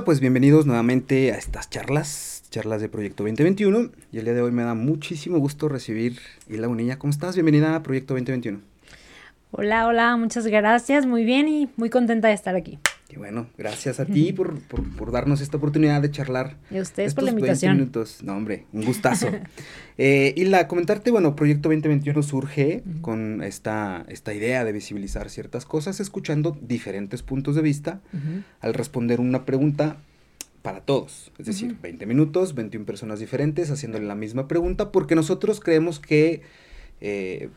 Hola, pues bienvenidos nuevamente a estas charlas, charlas de Proyecto 2021. Y el día de hoy me da muchísimo gusto recibir Hila Unilla. ¿Cómo estás? Bienvenida a Proyecto 2021. Hola, hola, muchas gracias, muy bien y muy contenta de estar aquí. Y bueno, gracias a ti por, por, darnos esta oportunidad de charlar. Y a ustedes por la invitación. minutos. No, hombre, un gustazo. eh, y la comentarte, bueno, Proyecto 2021 surge con esta, esta idea de visibilizar ciertas cosas, escuchando diferentes puntos de vista, al responder una pregunta para todos. Es decir, 20 minutos, 21 personas diferentes haciéndole la misma pregunta, porque nosotros creemos que, eh,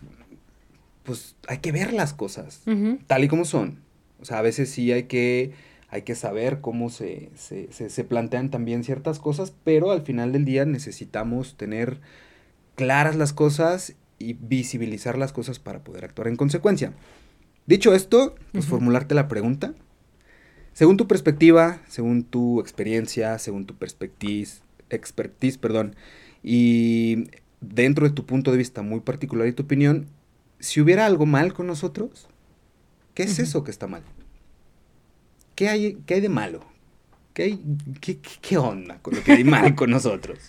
pues, hay que ver las cosas tal y como son o sea, a veces sí hay que, hay que saber cómo se, se, se, plantean también ciertas cosas, pero al final del día necesitamos tener claras las cosas y visibilizar las cosas para poder actuar en consecuencia. Dicho esto, pues formularte la pregunta. Según tu perspectiva, según tu experiencia, según tu expertise, expertise, perdón, y dentro de tu punto de vista muy particular y tu opinión, si hubiera algo mal con nosotros, ¿Qué es eso que está mal? ¿Qué hay, qué hay de malo? ¿Qué, hay, qué, qué, onda con lo que hay mal con nosotros?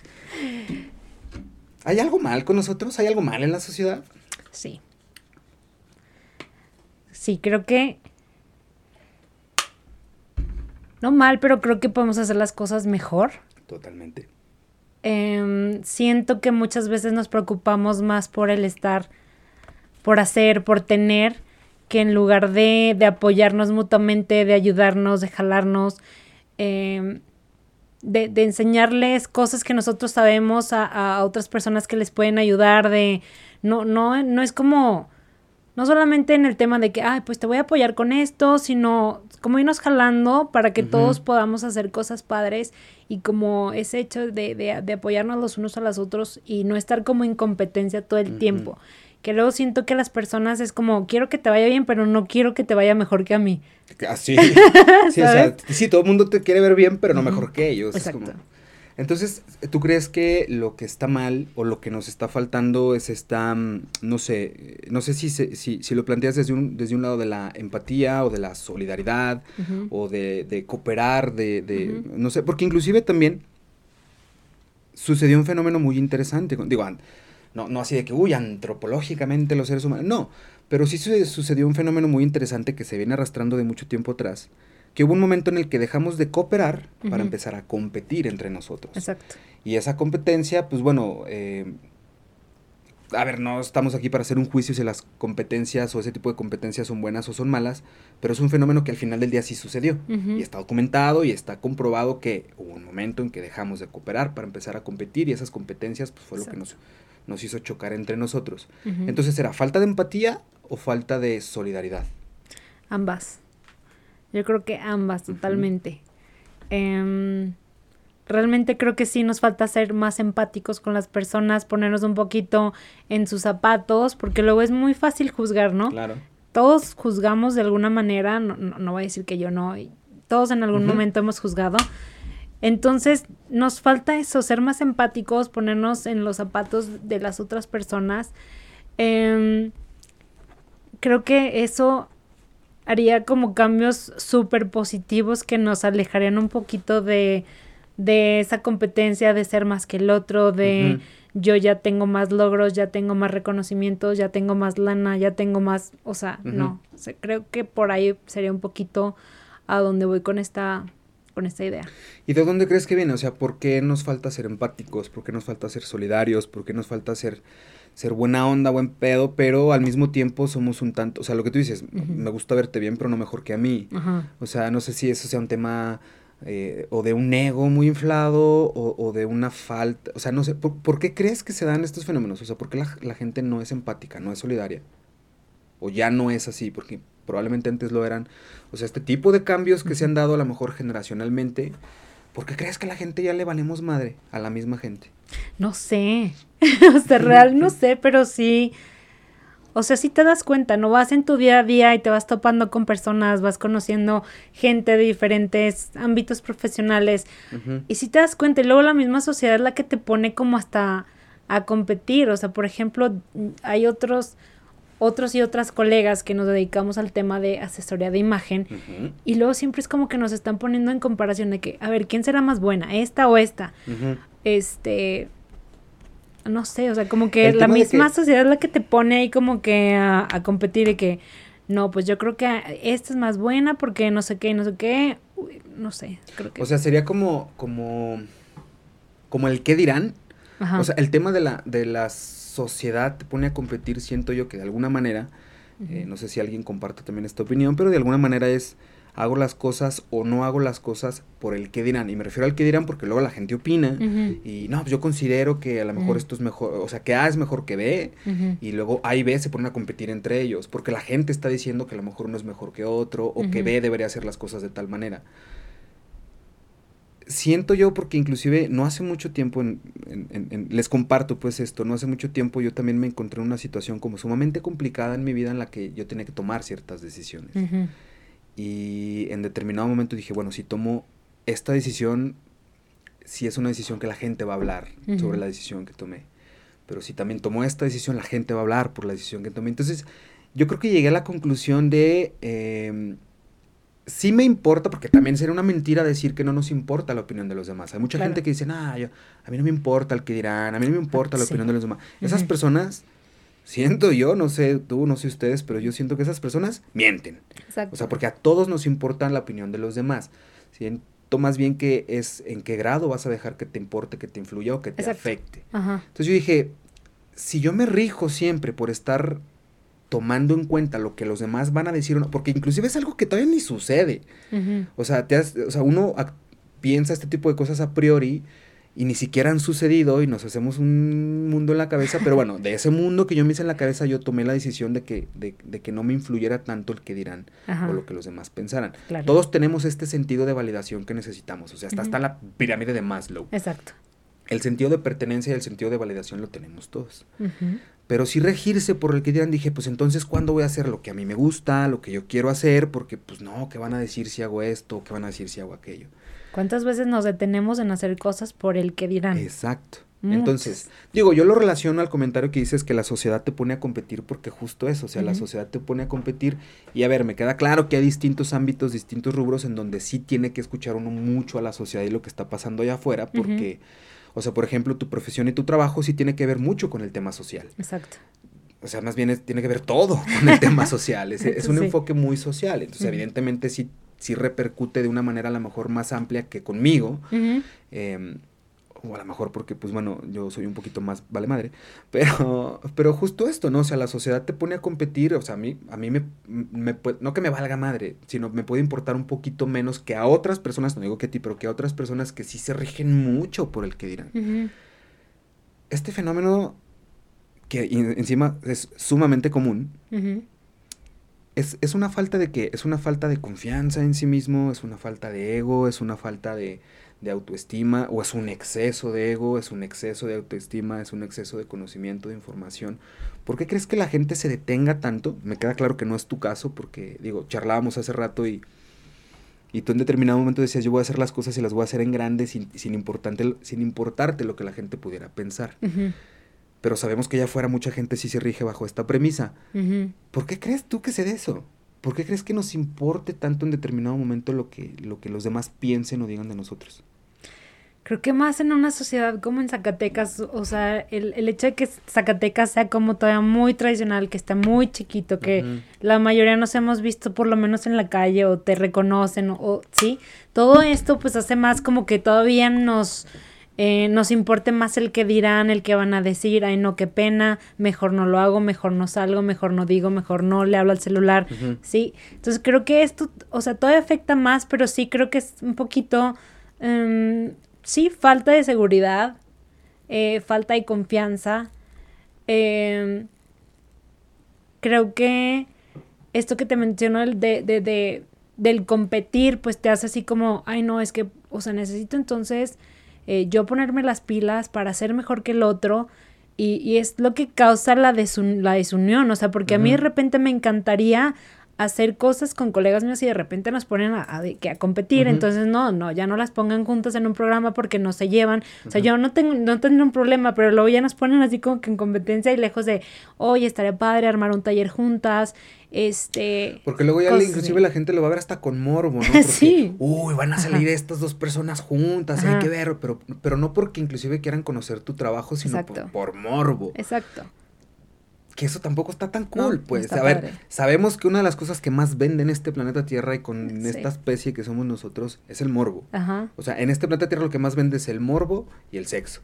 ¿Hay algo mal con nosotros? ¿Hay algo mal en la sociedad? Sí. Sí, creo que... No mal, pero creo que podemos hacer las cosas mejor. Totalmente. Em, siento que muchas veces nos preocupamos más por el estar, por hacer, por tener, que en lugar de, de apoyarnos mutuamente, de ayudarnos, de jalarnos, em, de, de, enseñarles cosas que nosotros sabemos a, a, otras personas que les pueden ayudar, de no, no, no es como, no solamente en el tema de que, ay, pues te voy a apoyar con esto, sino como irnos jalando para que todos podamos hacer cosas padres y como ese hecho de, de, de, apoyarnos los unos a los otros y no estar como en competencia todo el tiempo que luego siento que las personas es como, quiero que te vaya bien, pero no quiero que te vaya mejor que a mí. Así. sí, o sea, sí, todo el mundo te quiere ver bien, pero no mejor que ellos. Exacto. Entonces, ¿tú crees que lo que está mal o lo que nos está faltando es esta, mm, no sé, no sé si, si, si lo planteas desde un, desde un lado de la empatía o de la solidaridad o de, de, cooperar, de, de no sé, porque inclusive también sucedió un fenómeno muy interesante, digo, no, no así de que, uy, antropológicamente los seres humanos. No, pero sí sucedió un fenómeno muy interesante que se viene arrastrando de mucho tiempo atrás. Que hubo un momento en el que dejamos de cooperar para empezar a competir entre nosotros. Exacto. Y esa competencia, pues bueno, eh, a ver, no estamos aquí para hacer un juicio si las competencias o ese tipo de competencias son buenas o son malas, pero es un fenómeno que al final del día sí sucedió. Y está documentado y está comprobado que hubo un momento en que dejamos de cooperar para empezar a competir y esas competencias pues fue lo que nos nos hizo chocar entre nosotros. Entonces, ¿era falta de empatía o falta de solidaridad? Ambas. Yo creo que ambas, totalmente. Em, realmente creo que sí nos falta ser más empáticos con las personas, ponernos un poquito en sus zapatos, porque luego es muy fácil juzgar, ¿no? Claro. Todos juzgamos de alguna manera, no, no, voy a decir que yo no, todos en algún momento hemos juzgado, entonces, nos falta eso, ser más empáticos, ponernos en los zapatos de las otras personas. Em, creo que eso haría como cambios súper positivos que nos alejarían un poquito de, de, esa competencia de ser más que el otro, de yo ya tengo más logros, ya tengo más reconocimientos, ya tengo más lana, ya tengo más, o sea, no, creo que por ahí sería un poquito a donde voy con esta con esta idea. ¿Y de dónde crees que viene? O sea, ¿por qué nos falta ser empáticos? ¿Por qué nos falta ser solidarios? ¿Por qué nos falta ser, ser buena onda, buen pedo? Pero al mismo tiempo somos un tanto, o sea, lo que tú dices, me gusta verte bien, pero no mejor que a mí. O sea, no sé si eso sea un tema eh, o de un ego muy inflado o, de una falta, o sea, no sé, ¿por, qué crees que se dan estos fenómenos? O sea, ¿por qué la, la gente no es empática, no es solidaria? O ya no es así, porque probablemente antes lo eran. O sea, este tipo de cambios que se han dado a lo mejor generacionalmente, ¿por qué crees que a la gente ya le valemos madre a la misma gente? No sé, o sea, real no sé, pero sí, o sea, si te das cuenta, no vas en tu día a día y te vas topando con personas, vas conociendo gente de diferentes ámbitos profesionales, y si te das cuenta, y luego la misma sociedad es la que te pone como hasta a competir, o sea, por ejemplo, hay otros otros y otras colegas que nos dedicamos al tema de asesoría de imagen y luego siempre es como que nos están poniendo en comparación de que, a ver, ¿quién será más buena? ¿Esta o esta? Este, no sé, o sea, como que la misma sociedad es la que te pone ahí como que a, competir y que, no, pues yo creo que esta es más buena porque no sé qué, no sé qué, no sé, creo que... O sea, sería como, como, como el qué dirán. O sea, el tema de la, de las sociedad te pone a competir, siento yo que de alguna manera, eh, no sé si alguien comparte también esta opinión, pero de alguna manera es hago las cosas o no hago las cosas por el que dirán. Y me refiero al que dirán porque luego la gente opina y no, pues yo considero que a lo mejor esto es mejor, o sea, que A es mejor que B y luego A y B se ponen a competir entre ellos porque la gente está diciendo que a lo mejor uno es mejor que otro o que B debería hacer las cosas de tal manera siento yo, porque inclusive no hace mucho tiempo, en, les comparto pues esto, no hace mucho tiempo yo también me encontré en una situación como sumamente complicada en mi vida en la que yo tenía que tomar ciertas decisiones. Y en determinado momento dije, bueno, si tomo esta decisión, si es una decisión que la gente va a hablar sobre la decisión que tomé. Pero si también tomo esta decisión, la gente va a hablar por la decisión que tomé. Entonces, yo creo que llegué a la conclusión de... Em, sí me importa, porque también sería una mentira decir que no nos importa la opinión de los demás. Hay mucha gente que dice, ah, yo, a mí no me importa el que dirán, a mí no me importa la opinión de los demás. Esas personas, siento yo, no sé tú, no sé ustedes, pero yo siento que esas personas mienten. O sea, porque a todos nos importa la opinión de los demás. Siento más bien que es en qué grado vas a dejar que te importe, que te influya o que te afecte. Entonces yo dije, si yo me rijo siempre por estar tomando en cuenta lo que los demás van a decir, porque inclusive es algo que todavía ni sucede. o, sea, te o sea, uno piensa este tipo de cosas a priori y ni siquiera han sucedido y nos hacemos un mundo en la cabeza, pero bueno, de ese mundo que yo me hice en la cabeza yo tomé la decisión de que, de, que no me influyera tanto el que dirán o lo que los demás pensaran. Todos tenemos este sentido de validación que necesitamos, o sea, hasta, está la pirámide de Maslow. Exacto. El sentido de pertenencia y el sentido de validación lo tenemos todos. Pero si regirse por el que dirán, dije, pues entonces, ¿cuándo voy a hacer lo que a mí me gusta, lo que yo quiero hacer? Porque, pues no, ¿qué van a decir si hago esto? ¿Qué van a decir si hago aquello? ¿Cuántas veces nos detenemos en hacer cosas por el que dirán? Exacto. Entonces, digo, yo lo relaciono al comentario que dices que la sociedad te pone a competir porque justo eso, o sea, la sociedad te pone a competir y a ver, me queda claro que hay distintos ámbitos, distintos rubros en donde sí tiene que escuchar uno mucho a la sociedad y lo que está pasando allá afuera porque... O sea, por ejemplo, tu profesión y tu trabajo sí tiene que ver mucho con el tema social. Exacto. O sea, más bien tiene que ver todo con el tema social. Es, un enfoque muy social. Entonces, evidentemente, sí, sí repercute de una manera a lo mejor más amplia que conmigo o a lo mejor porque, pues bueno, yo soy un poquito más vale madre, pero, pero justo esto, ¿no? O sea, la sociedad te pone a competir, o sea, a mí, a mí me, me no que me valga madre, sino me puede importar un poquito menos que a otras personas, no digo que a ti, pero que a otras personas que sí se rigen mucho por el que dirán. Este fenómeno, que encima es sumamente común, es, es una falta de qué? Es una falta de confianza en sí mismo, es una falta de ego, es una falta de de autoestima o es un exceso de ego, es un exceso de autoestima, es un exceso de conocimiento, de información. ¿Por qué crees que la gente se detenga tanto? Me queda claro que no es tu caso porque, digo, charlábamos hace rato y, y tú en determinado momento decías, yo voy a hacer las cosas y las voy a hacer en grande sin, sin, importante, sin importarte lo que la gente pudiera pensar. Pero sabemos que allá afuera mucha gente sí se rige bajo esta premisa. ¿Por qué crees tú que se de eso? ¿Por qué crees que nos importe tanto en determinado momento lo que, lo que los demás piensen o digan de nosotros? Creo que más en una sociedad como en Zacatecas, o sea, el, el hecho de que Zacatecas sea como todavía muy tradicional, que está muy chiquito, que la mayoría nos hemos visto por lo menos en la calle o te reconocen, o, sí, todo esto pues hace más como que todavía nos, eh, nos importe más el que dirán, el que van a decir, ay no, qué pena, mejor no lo hago, mejor no salgo, mejor no digo, mejor no le hablo al celular, sí. Entonces creo que esto, o sea, todavía afecta más, pero sí creo que es un poquito... Em, sí, falta de seguridad, eh, falta de confianza. Em, creo que esto que te menciono el de, de, de, del competir, pues te hace así como, ay no, es que, o sea, necesito entonces eh, yo ponerme las pilas para ser mejor que el otro. Y, y es lo que causa la, la desunión, o sea, porque a mí de repente me encantaría hacer cosas con colegas míos y de repente nos ponen a, a, que a competir, entonces no, no, ya no las pongan juntas en un programa porque no se llevan, o sea, yo no tengo, no tengo un problema, pero luego ya nos ponen así como que en competencia y lejos de, oye, estaría padre armar un taller juntas, este... Porque luego ya inclusive la gente lo va a ver hasta con morbo, ¿no? Porque, sí. Uy, van a salir estas dos personas juntas, hay que ver, pero, pero no porque inclusive quieran conocer tu trabajo, sino por, por morbo. Exacto que eso tampoco está tan cool, pues. a ver, sabemos que una de las cosas que más vende en este planeta Tierra y con esta especie que somos nosotros es el morbo. Ajá. O sea, en este planeta Tierra lo que más vende es el morbo y el sexo.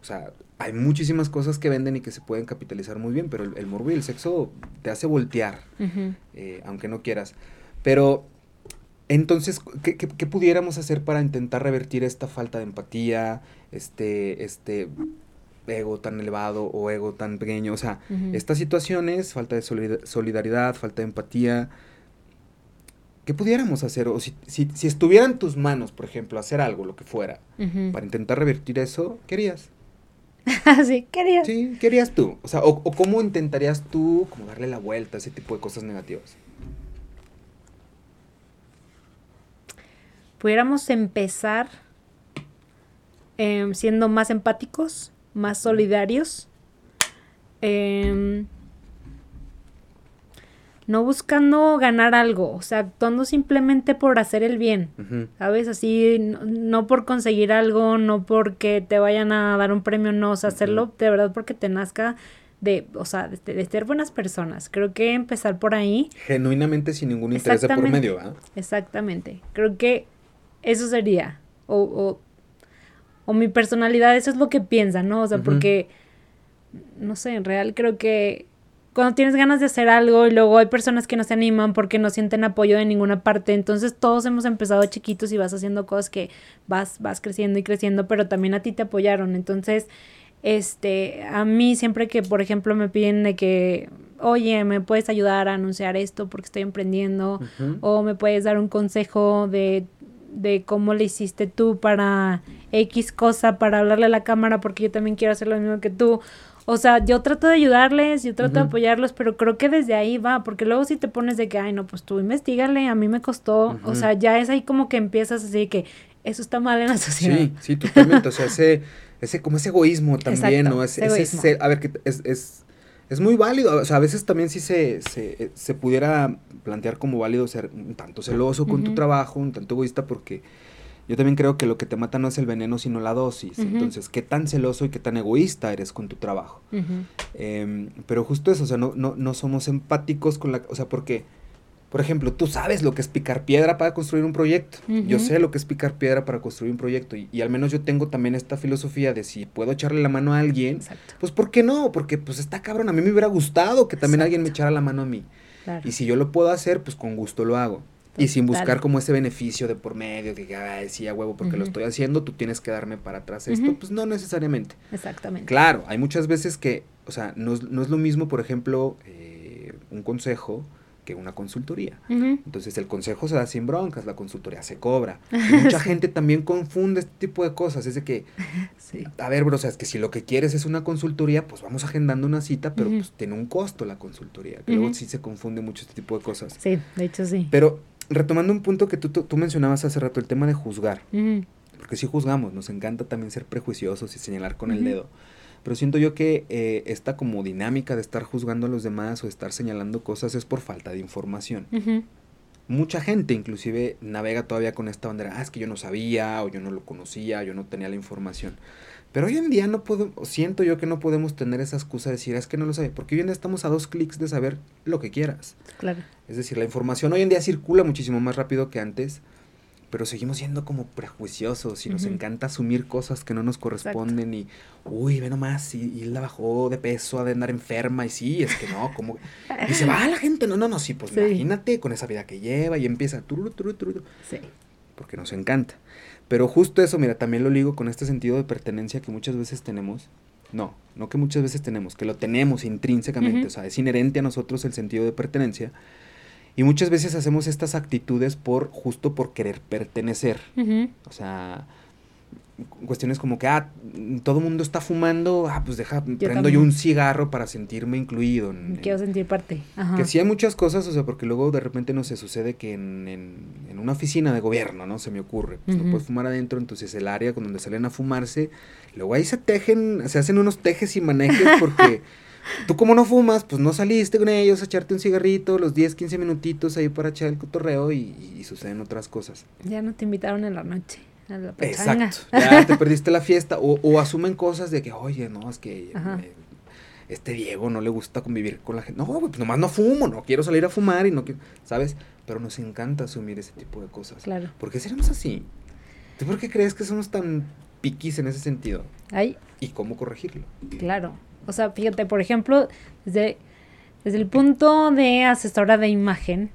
O sea, hay muchísimas cosas que venden y que se pueden capitalizar muy bien, pero el, morbo y el sexo te hace voltear, eh, aunque no quieras. Pero, entonces, ¿qué, ¿qué, pudiéramos hacer para intentar revertir esta falta de empatía, este, este, ego tan elevado o ego tan pequeño. O sea, estas situaciones, falta de solidaridad, falta de empatía, ¿qué pudiéramos hacer? O si, si, si, estuviera en tus manos, por ejemplo, hacer algo, lo que fuera, para intentar revertir eso, ¿querías? sí, querías. Sí, querías tú. O sea, o, cómo intentarías tú como darle la vuelta a ese tipo de cosas negativas. Pudiéramos empezar em, siendo más empáticos más solidarios. Em, no buscando ganar algo, o sea, actuando simplemente por hacer el bien, ¿sabes? Así, no, por conseguir algo, no porque te vayan a dar un premio, no, o sea, hacerlo de verdad porque te nazca de, o sea, de, ser buenas personas. Creo que empezar por ahí. Genuinamente sin ningún interés de por medio, ¿ah? Exactamente. Creo que eso sería. O, o o mi personalidad, eso es lo que piensa, ¿no? O sea, porque, no sé, en real creo que cuando tienes ganas de hacer algo y luego hay personas que no se animan porque no sienten apoyo de ninguna parte, entonces todos hemos empezado chiquitos y vas haciendo cosas que vas, vas creciendo y creciendo, pero también a ti te apoyaron, entonces, este, a mí siempre que, por ejemplo, me piden de que, oye, me puedes ayudar a anunciar esto porque estoy emprendiendo, o me puedes dar un consejo de de cómo le hiciste tú para X cosa, para hablarle a la cámara, porque yo también quiero hacer lo mismo que tú. O sea, yo trato de ayudarles, yo trato de apoyarlos, pero creo que desde ahí va, porque luego si te pones de que, ay, no, pues tú investigale, a mí me costó, o sea, ya es ahí como que empiezas así que eso está mal en la sociedad. Sí, sí, totalmente, o sea, ese, ese, como ese egoísmo también, ¿no? Ese, ese, a ver, que es, es es muy válido. O sea, a veces también sí se, se, se pudiera plantear como válido ser un tanto celoso con tu trabajo, un tanto egoísta, porque yo también creo que lo que te mata no es el veneno, sino la dosis. Entonces, ¿qué tan celoso y qué tan egoísta eres con tu trabajo? Em, pero justo eso, o sea, no, no, no somos empáticos con la... O sea, porque por ejemplo, tú sabes lo que es picar piedra para construir un proyecto. Yo sé lo que es picar piedra para construir un proyecto. Y, al menos yo tengo también esta filosofía de si puedo echarle la mano a alguien, pues ¿por qué no? Porque pues está cabrón. A mí me hubiera gustado que también alguien me echara la mano a mí. Y si yo lo puedo hacer, pues con gusto lo hago. Y sin buscar como ese beneficio de por medio, de que, ay, sí, a huevo, porque lo estoy haciendo, tú tienes que darme para atrás esto. Pues no necesariamente. Exactamente. Claro, hay muchas veces que, o sea, no, no es lo mismo, por ejemplo, eh, un consejo una consultoría. Entonces el consejo se da sin broncas, la consultoría se cobra. mucha gente también confunde este tipo de cosas. Es de que, a ver, bro, o sea, es que si lo que quieres es una consultoría, pues vamos agendando una cita, pero pues tiene un costo la consultoría. Que luego sí se confunde mucho este tipo de cosas. Sí, de hecho sí. Pero retomando un punto que tú, tú, mencionabas hace rato, el tema de juzgar. Porque si juzgamos, nos encanta también ser prejuiciosos y señalar con el dedo. Pero siento yo que eh, esta como dinámica de estar juzgando a los demás o estar señalando cosas es por falta de información. Mucha gente inclusive navega todavía con esta bandera, ah, es que yo no sabía o yo no lo conocía, yo no tenía la información. Pero hoy en día no puedo, siento yo que no podemos tener esa excusa de decir, es que no lo sé, porque hoy en día estamos a dos clics de saber lo que quieras. Claro. Es decir, la información hoy en día circula muchísimo más rápido que antes pero seguimos siendo como prejuiciosos y nos encanta asumir cosas que no nos corresponden y, uy, ve nomás, y, y la bajó de peso, ha de andar enferma y sí, es que no, como... Y se va la gente, no, no, no, sí, pues imagínate con esa vida que lleva y empieza, turu, turu, turu, sí. porque nos encanta. Pero justo eso, mira, también lo ligo con este sentido de pertenencia que muchas veces tenemos. No, no que muchas veces tenemos, que lo tenemos intrínsecamente, o sea, es inherente a nosotros el sentido de pertenencia y muchas veces hacemos estas actitudes por justo por querer pertenecer. O sea, cuestiones como que, ah, todo el mundo está fumando, ah, pues deja, prendo yo un cigarro para sentirme incluido. Quiero sentir parte. Que sí hay muchas cosas, o sea, porque luego de repente no se sucede que en, en, una oficina de gobierno, ¿no? Se me ocurre, pues no puedes fumar adentro, entonces el área con donde salen a fumarse, luego ahí se tejen, se hacen unos tejes y manejes porque... Tú como no fumas, pues no saliste con ellos a echarte un cigarrito, los 10, 15 minutitos ahí para echar el cotorreo y, y suceden otras cosas. Ya no te invitaron en la noche. Exacto. Ya te perdiste la fiesta. O, asumen cosas de que, oye, no, es que eh, este Diego no le gusta convivir con la gente. No, pues nomás no fumo, no quiero salir a fumar y no quiero, ¿sabes? Pero nos encanta asumir ese tipo de cosas. Claro. ¿Por qué seremos así? ¿Tú por qué crees que somos tan piquis en ese sentido? Ay. ¿Y cómo corregirlo? Claro. O sea, fíjate, por ejemplo, desde desde el punto de asesora de imagen,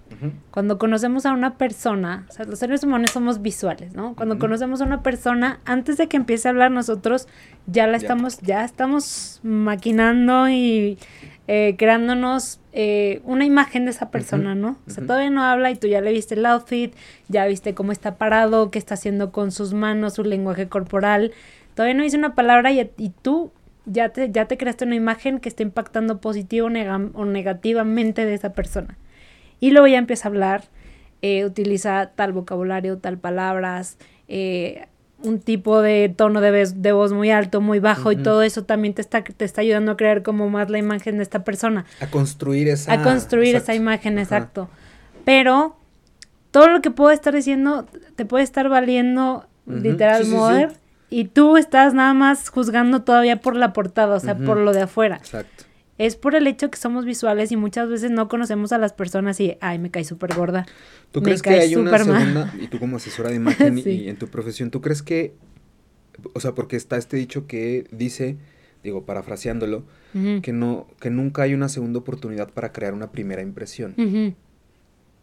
cuando conocemos a una persona, o sea, los seres humanos somos visuales, ¿no? Cuando conocemos a una persona, antes de que empiece a hablar nosotros, ya la estamos, ya estamos maquinando y eh, creándonos eh, una imagen de esa persona, ¿no? O sea, todavía no habla y tú ya le viste el outfit, ya viste cómo está parado, qué está haciendo con sus manos, su lenguaje corporal. Todavía no dice una palabra y, y tú ya te, ya te creaste una imagen que está impactando positivo o negativamente de esa persona. Y luego ya empieza a hablar, eh, utiliza tal vocabulario, tal palabras, eh, un tipo de tono de, de, voz muy alto, muy bajo, y todo eso también te está, te está ayudando a crear como más la imagen de esta persona. A construir esa. A construir esa imagen, exacto. Pero todo lo que puedo estar diciendo te puede estar valiendo literal modo y tú estás nada más juzgando todavía por la portada, o sea, por lo de afuera. Exacto. Es por el hecho que somos visuales y muchas veces no conocemos a las personas y, ay, me cae súper gorda. ¿Tú crees que hay una segunda, y tú como asesora de imagen y en tu profesión, ¿tú crees que, o sea, porque está este dicho que dice, digo, parafraseándolo, que no, que nunca hay una segunda oportunidad para crear una primera impresión?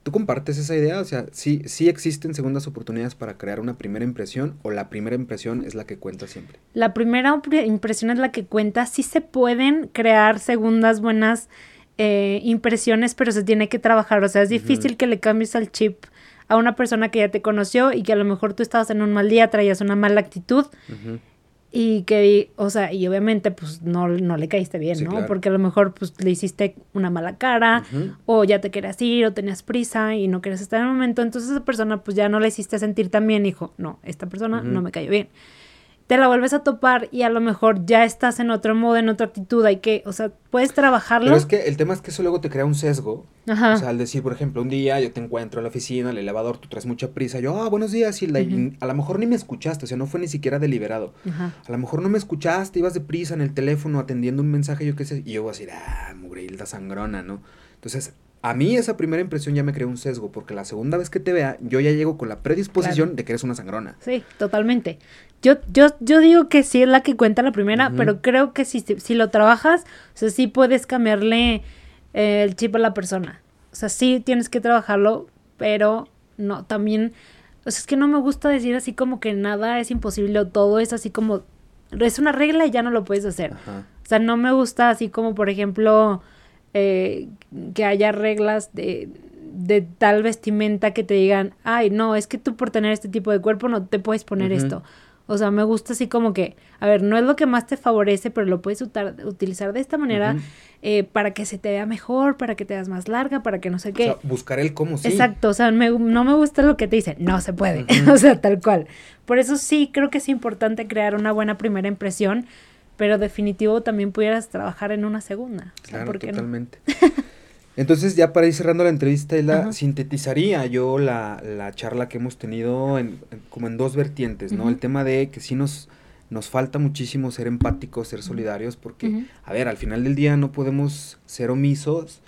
¿Tú compartes esa idea? O sea, ¿sí, ¿sí existen segundas oportunidades para crear una primera impresión o la primera impresión es la que cuenta siempre? La primera impresión es la que cuenta. Sí se pueden crear segundas buenas eh, impresiones, pero se tiene que trabajar. O sea, es difícil que le cambies al chip a una persona que ya te conoció y que a lo mejor tú estabas en un mal día, traías una mala actitud y que, o sea, y obviamente pues no, no le caíste bien, ¿no? Porque a lo mejor pues le hiciste una mala cara o ya te querías ir o tenías prisa y no querías estar en el momento, entonces esa persona pues ya no le hiciste sentir tan bien, dijo, no, esta persona no me cayó bien te la vuelves a topar y a lo mejor ya estás en otro modo, en otra actitud, hay que, o sea, puedes trabajarlo. Pero es que el tema es que eso luego te crea un sesgo. Ajá. O sea, al decir, por ejemplo, un día yo te encuentro en la oficina, en el elevador, tú traes mucha prisa, yo, ah, buenos días, y, a lo mejor ni me escuchaste, o sea, no fue ni siquiera deliberado. Ajá. A lo mejor no me escuchaste, ibas de prisa en el teléfono atendiendo un mensaje, yo qué sé, y yo voy a decir, ah, mugreilda sangrona, ¿no? Entonces, a mí esa primera impresión ya me creó un sesgo, porque la segunda vez que te vea, yo ya llego con la predisposición de que eres una sangrona. Sí, totalmente. Yo, yo, yo digo que sí es la que cuenta la primera, pero creo que si, si lo trabajas, o sea, sí puedes cambiarle eh, el chip a la persona. O sea, sí tienes que trabajarlo, pero no, también, o sea, es que no me gusta decir así como que nada es imposible o todo es así como, es una regla y ya no lo puedes hacer. O sea, no me gusta así como, por ejemplo, eh, que haya reglas de, de, tal vestimenta que te digan, ay, no, es que tú por tener este tipo de cuerpo no te puedes poner esto. O sea, me gusta así como que, a ver, no es lo que más te favorece, pero lo puedes utilizar de esta manera eh, para que se te vea mejor, para que te veas más larga, para que no sé qué. O sea, buscar el cómo sí. Exacto, o sea, no me gusta lo que te dicen, no se puede, o sea, tal cual. Por eso sí creo que es importante crear una buena primera impresión, pero definitivo también pudieras trabajar en una segunda. claro, totalmente. Entonces, ya para ir cerrando la entrevista, la sintetizaría yo la, la, charla que hemos tenido en, como en dos vertientes, ¿no? El tema de que sí nos, nos falta muchísimo ser empáticos, ser solidarios, porque, a ver, al final del día no podemos ser omisos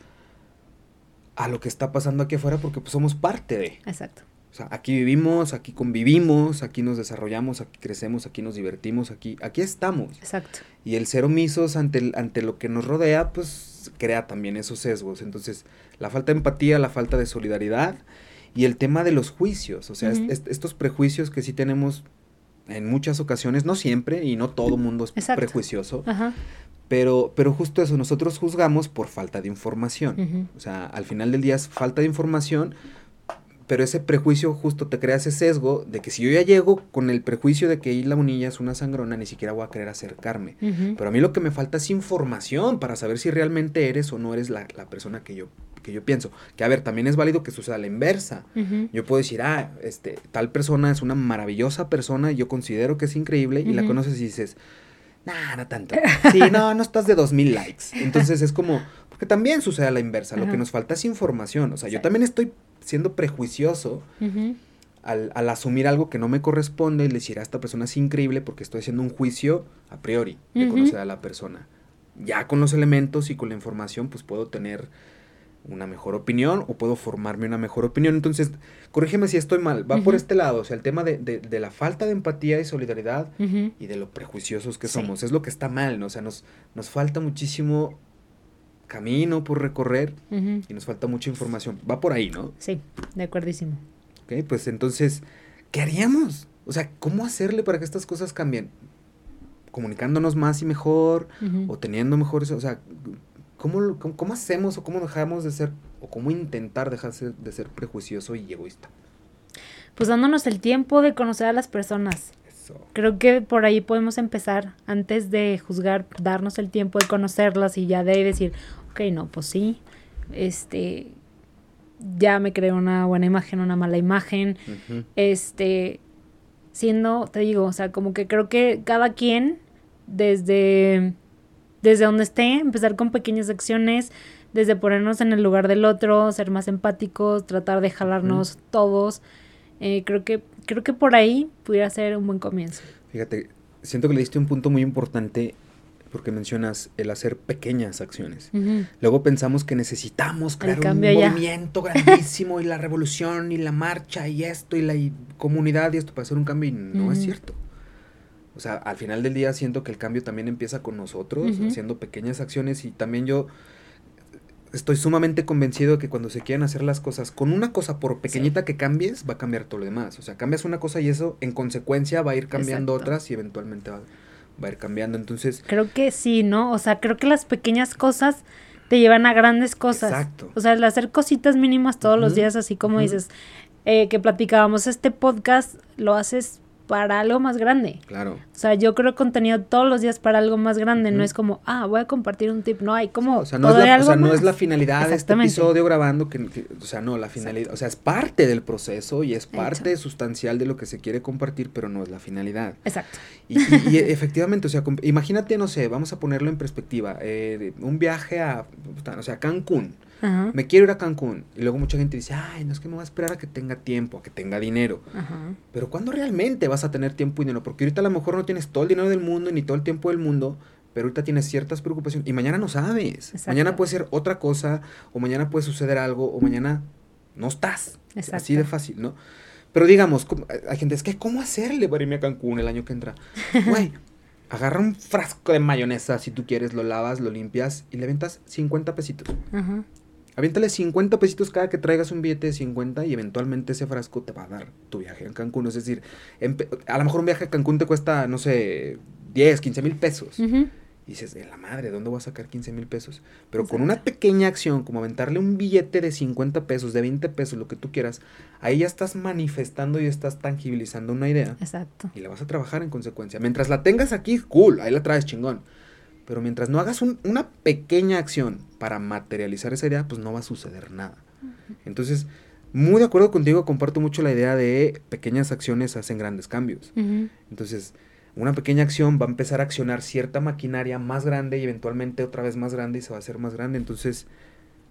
a lo que está pasando aquí afuera porque pues, somos parte de. Exacto. O sea, aquí vivimos, aquí convivimos, aquí nos desarrollamos, aquí crecemos, aquí nos divertimos, aquí, aquí estamos. Exacto. Y el ser omisos ante, ante lo que nos rodea, pues crea también esos sesgos. Entonces, la falta de empatía, la falta de solidaridad y el tema de los juicios. O sea, estos prejuicios que sí tenemos en muchas ocasiones, no siempre, y no todo mundo es prejuicioso. Pero, pero justo eso, nosotros juzgamos por falta de información. O sea, al final del día es falta de información pero ese prejuicio justo te crea ese sesgo de que si yo ya llego con el prejuicio de que Isla Bonilla es una sangrona, ni siquiera voy a querer acercarme. Pero a mí lo que me falta es información para saber si realmente eres o no eres la, la persona que yo, que yo pienso. Que a ver, también es válido que suceda la inversa. Yo puedo decir, ah, este, tal persona es una maravillosa persona, yo considero que es increíble, y la conoces y dices, nah, no tanto. Sí, no, no estás de dos mil likes. Entonces es como, porque también sucede a la inversa, lo que nos falta es información. O sea, yo también estoy siendo prejuicioso al, al, asumir algo que no me corresponde y decir a esta persona es increíble porque estoy haciendo un juicio a priori de conocer a la persona. Ya con los elementos y con la información, pues puedo tener una mejor opinión o puedo formarme una mejor opinión. Entonces, corrígeme si estoy mal. Va por este lado, o sea, el tema de, de, de, la falta de empatía y solidaridad y de lo prejuiciosos que somos. Es lo que está mal, ¿no? O sea, nos, nos falta muchísimo camino por recorrer y nos falta mucha información. Va por ahí, ¿no? Sí, de acuerdísimo. Ok, pues entonces, ¿qué haríamos? O sea, ¿cómo hacerle para que estas cosas cambien? ¿Comunicándonos más y mejor? ¿O teniendo mejores, o sea, ¿cómo, cómo, cómo hacemos o cómo dejamos de ser, o cómo intentar dejar de ser prejuicioso y egoísta? Pues dándonos el tiempo de conocer a las personas. Eso. Creo que por ahí podemos empezar, antes de juzgar, darnos el tiempo de conocerlas y ya de decir, ok, no, pues sí, este, ya me creo una buena imagen, una mala imagen, uh -huh. este, siendo, te digo, o sea, como que creo que cada quien, desde desde donde esté, empezar con pequeñas acciones, desde ponernos en el lugar del otro, ser más empáticos, tratar de jalarnos todos. Eh, creo que creo que por ahí pudiera ser un buen comienzo. Fíjate, siento que le diste un punto muy importante porque mencionas el hacer pequeñas acciones. Uh -huh. Luego pensamos que necesitamos crear un movimiento grandísimo y la revolución y la marcha y esto y la y comunidad y esto para hacer un cambio y no uh -huh. es cierto. O sea, al final del día siento que el cambio también empieza con nosotros, uh -huh. haciendo pequeñas acciones y también yo estoy sumamente convencido de que cuando se quieren hacer las cosas con una cosa por pequeñita sí. que cambies, va a cambiar todo lo demás. O sea, cambias una cosa y eso en consecuencia va a ir cambiando Exacto. otras y eventualmente va, va, a ir cambiando. Entonces... Creo que sí, ¿no? O sea, creo que las pequeñas cosas te llevan a grandes cosas. Exacto. O sea, el hacer cositas mínimas todos uh -huh. los días, así como uh -huh. dices, eh, que platicábamos este podcast, lo haces para algo más grande. Claro. O sea, yo creo contenido todos los días para algo más grande. Uh -huh. No es como, ah, voy a compartir un tip. No, hay como. O sea, no, es la, o sea, no es la, finalidad de este episodio grabando. Que, que o sea, no, la finalidad. O sea, es parte del proceso y es parte sustancial de lo que se quiere compartir, pero no es la finalidad. Exacto. Y, y, y efectivamente, o sea, imagínate, no sé, vamos a ponerlo en perspectiva. Eh, un viaje a, o sea, a Cancún. Me quiero ir a Cancún. Y luego mucha gente dice, ay, no es que me voy a esperar a que tenga tiempo, a que tenga dinero. Pero ¿cuándo realmente vas a tener tiempo y dinero? Porque ahorita a lo mejor no tienes todo el dinero del mundo ni todo el tiempo del mundo, pero ahorita tienes ciertas preocupaciones. Y mañana no sabes. Exacto. Mañana puede ser otra cosa, o mañana puede suceder algo, o mañana no estás. Exacto. Así de fácil, ¿no? Pero digamos, hay gente, es que ¿cómo hacerle para irme a Cancún el año que entra? Güey, agarra un frasco de mayonesa si tú quieres, lo lavas, lo limpias y le ventas 50 pesitos. Aviéntale 50 pesitos cada que traigas un billete de 50 y eventualmente ese frasco te va a dar tu viaje a Cancún. Es decir, a lo mejor un viaje a Cancún te cuesta, no sé, 10, 15 mil pesos. Uh -huh. Y dices, de la madre, ¿dónde voy a sacar 15 mil pesos? Pero Exacto. con una pequeña acción, como aventarle un billete de 50 pesos, de 20 pesos, lo que tú quieras, ahí ya estás manifestando y estás tangibilizando una idea. Exacto. Y la vas a trabajar en consecuencia. Mientras la tengas aquí, cool, ahí la traes chingón. Pero mientras no hagas un, una pequeña acción para materializar esa idea, pues no va a suceder nada. Entonces, muy de acuerdo contigo, comparto mucho la idea de pequeñas acciones hacen grandes cambios. Uh -huh. Entonces, una pequeña acción va a empezar a accionar cierta maquinaria más grande y eventualmente otra vez más grande y se va a hacer más grande. Entonces,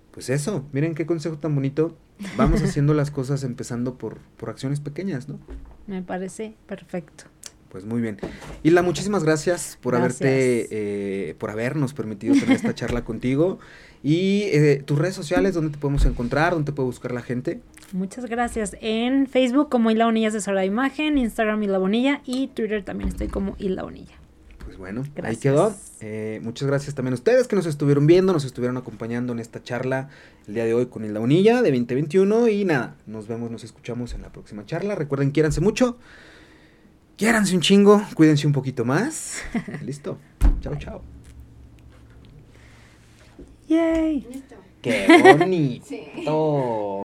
pues eso, miren qué consejo tan bonito. Vamos haciendo las cosas empezando por, por acciones pequeñas, ¿no? Me parece perfecto. Pues muy bien. Isla, muchísimas gracias por gracias. haberte, eh, por habernos permitido tener esta charla contigo. Y eh, tus redes sociales, ¿dónde te podemos encontrar? ¿Dónde te puede buscar la gente? Muchas gracias. En Facebook como Isla Bonilla Asesora de Imagen, Instagram Isla Bonilla y Twitter también estoy como Isla Bonilla. Pues bueno, gracias. ahí quedó. Eh, muchas gracias también a ustedes que nos estuvieron viendo, nos estuvieron acompañando en esta charla el día de hoy con Isla Bonilla de 2021. Y nada, nos vemos, nos escuchamos en la próxima charla. Recuerden, quiéranse mucho. Quiéranse un chingo, cuídense un poquito más. Listo. Chao, chao. Yay. Listo. Qué bonito. sí.